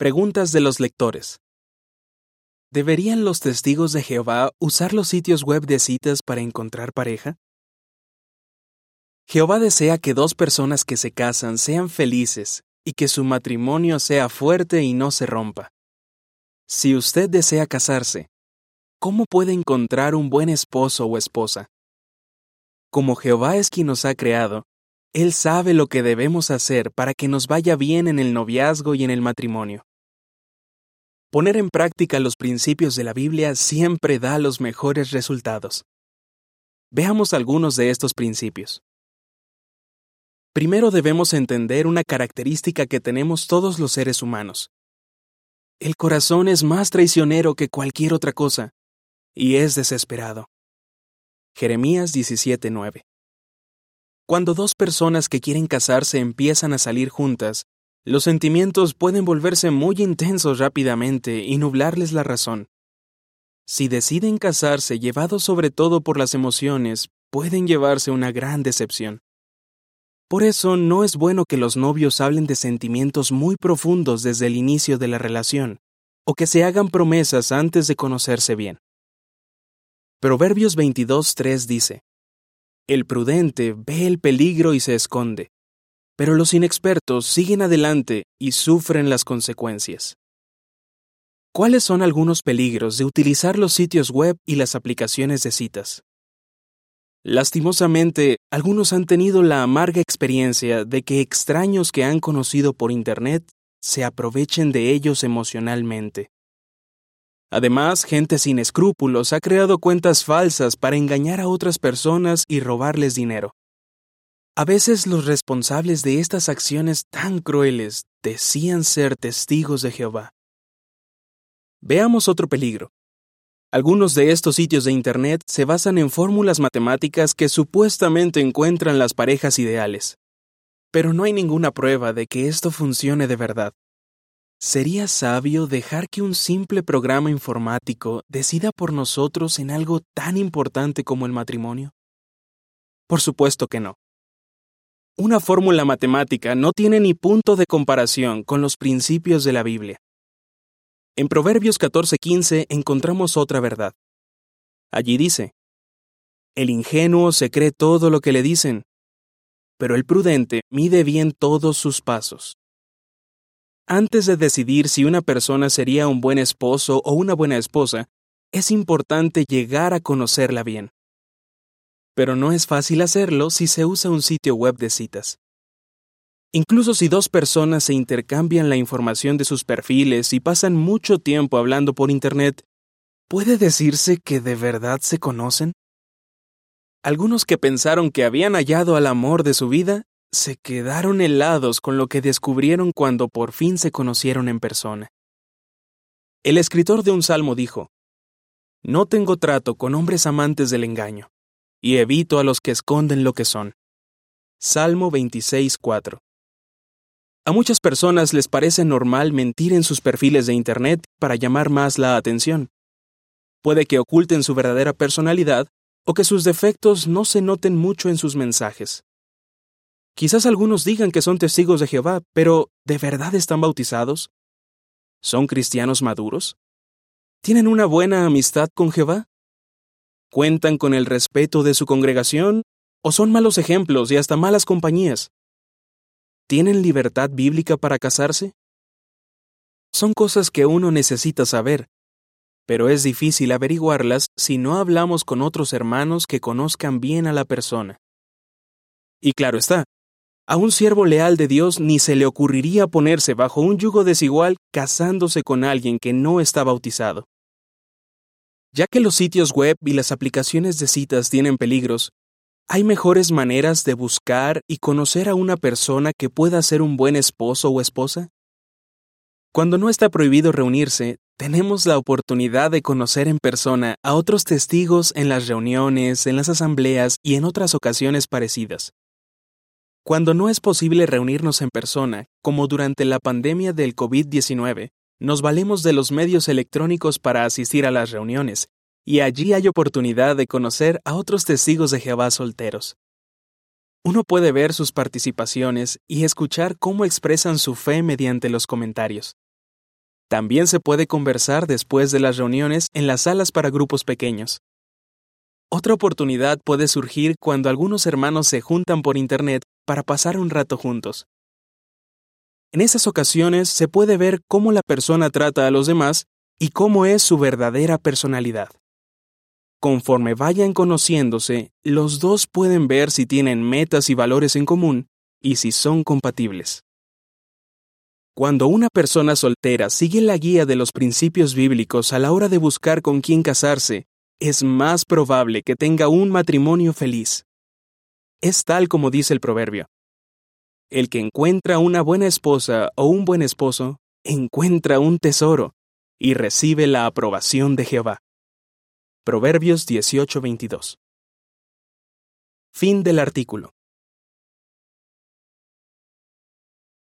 Preguntas de los lectores. ¿Deberían los testigos de Jehová usar los sitios web de citas para encontrar pareja? Jehová desea que dos personas que se casan sean felices y que su matrimonio sea fuerte y no se rompa. Si usted desea casarse, ¿cómo puede encontrar un buen esposo o esposa? Como Jehová es quien nos ha creado, Él sabe lo que debemos hacer para que nos vaya bien en el noviazgo y en el matrimonio. Poner en práctica los principios de la Biblia siempre da los mejores resultados. Veamos algunos de estos principios. Primero debemos entender una característica que tenemos todos los seres humanos. El corazón es más traicionero que cualquier otra cosa, y es desesperado. Jeremías 17:9 Cuando dos personas que quieren casarse empiezan a salir juntas, los sentimientos pueden volverse muy intensos rápidamente y nublarles la razón. Si deciden casarse llevados sobre todo por las emociones, pueden llevarse una gran decepción. Por eso no es bueno que los novios hablen de sentimientos muy profundos desde el inicio de la relación, o que se hagan promesas antes de conocerse bien. Proverbios 22.3 dice, El prudente ve el peligro y se esconde, pero los inexpertos siguen adelante y sufren las consecuencias. ¿Cuáles son algunos peligros de utilizar los sitios web y las aplicaciones de citas? Lastimosamente, algunos han tenido la amarga experiencia de que extraños que han conocido por Internet se aprovechen de ellos emocionalmente. Además, gente sin escrúpulos ha creado cuentas falsas para engañar a otras personas y robarles dinero. A veces los responsables de estas acciones tan crueles decían ser testigos de Jehová. Veamos otro peligro. Algunos de estos sitios de Internet se basan en fórmulas matemáticas que supuestamente encuentran las parejas ideales. Pero no hay ninguna prueba de que esto funcione de verdad. ¿Sería sabio dejar que un simple programa informático decida por nosotros en algo tan importante como el matrimonio? Por supuesto que no. Una fórmula matemática no tiene ni punto de comparación con los principios de la Biblia. En Proverbios 14:15 encontramos otra verdad. Allí dice, El ingenuo se cree todo lo que le dicen, pero el prudente mide bien todos sus pasos. Antes de decidir si una persona sería un buen esposo o una buena esposa, es importante llegar a conocerla bien pero no es fácil hacerlo si se usa un sitio web de citas. Incluso si dos personas se intercambian la información de sus perfiles y pasan mucho tiempo hablando por Internet, ¿puede decirse que de verdad se conocen? Algunos que pensaron que habían hallado al amor de su vida se quedaron helados con lo que descubrieron cuando por fin se conocieron en persona. El escritor de un salmo dijo, No tengo trato con hombres amantes del engaño y evito a los que esconden lo que son. Salmo 26.4 A muchas personas les parece normal mentir en sus perfiles de Internet para llamar más la atención. Puede que oculten su verdadera personalidad o que sus defectos no se noten mucho en sus mensajes. Quizás algunos digan que son testigos de Jehová, pero ¿de verdad están bautizados? ¿Son cristianos maduros? ¿Tienen una buena amistad con Jehová? ¿Cuentan con el respeto de su congregación o son malos ejemplos y hasta malas compañías? ¿Tienen libertad bíblica para casarse? Son cosas que uno necesita saber, pero es difícil averiguarlas si no hablamos con otros hermanos que conozcan bien a la persona. Y claro está, a un siervo leal de Dios ni se le ocurriría ponerse bajo un yugo desigual casándose con alguien que no está bautizado. Ya que los sitios web y las aplicaciones de citas tienen peligros, ¿hay mejores maneras de buscar y conocer a una persona que pueda ser un buen esposo o esposa? Cuando no está prohibido reunirse, tenemos la oportunidad de conocer en persona a otros testigos en las reuniones, en las asambleas y en otras ocasiones parecidas. Cuando no es posible reunirnos en persona, como durante la pandemia del COVID-19, nos valemos de los medios electrónicos para asistir a las reuniones, y allí hay oportunidad de conocer a otros testigos de Jehová solteros. Uno puede ver sus participaciones y escuchar cómo expresan su fe mediante los comentarios. También se puede conversar después de las reuniones en las salas para grupos pequeños. Otra oportunidad puede surgir cuando algunos hermanos se juntan por Internet para pasar un rato juntos. En esas ocasiones se puede ver cómo la persona trata a los demás y cómo es su verdadera personalidad. Conforme vayan conociéndose, los dos pueden ver si tienen metas y valores en común y si son compatibles. Cuando una persona soltera sigue la guía de los principios bíblicos a la hora de buscar con quién casarse, es más probable que tenga un matrimonio feliz. Es tal como dice el proverbio. El que encuentra una buena esposa o un buen esposo, encuentra un tesoro y recibe la aprobación de Jehová. Proverbios 18:22. Fin del artículo.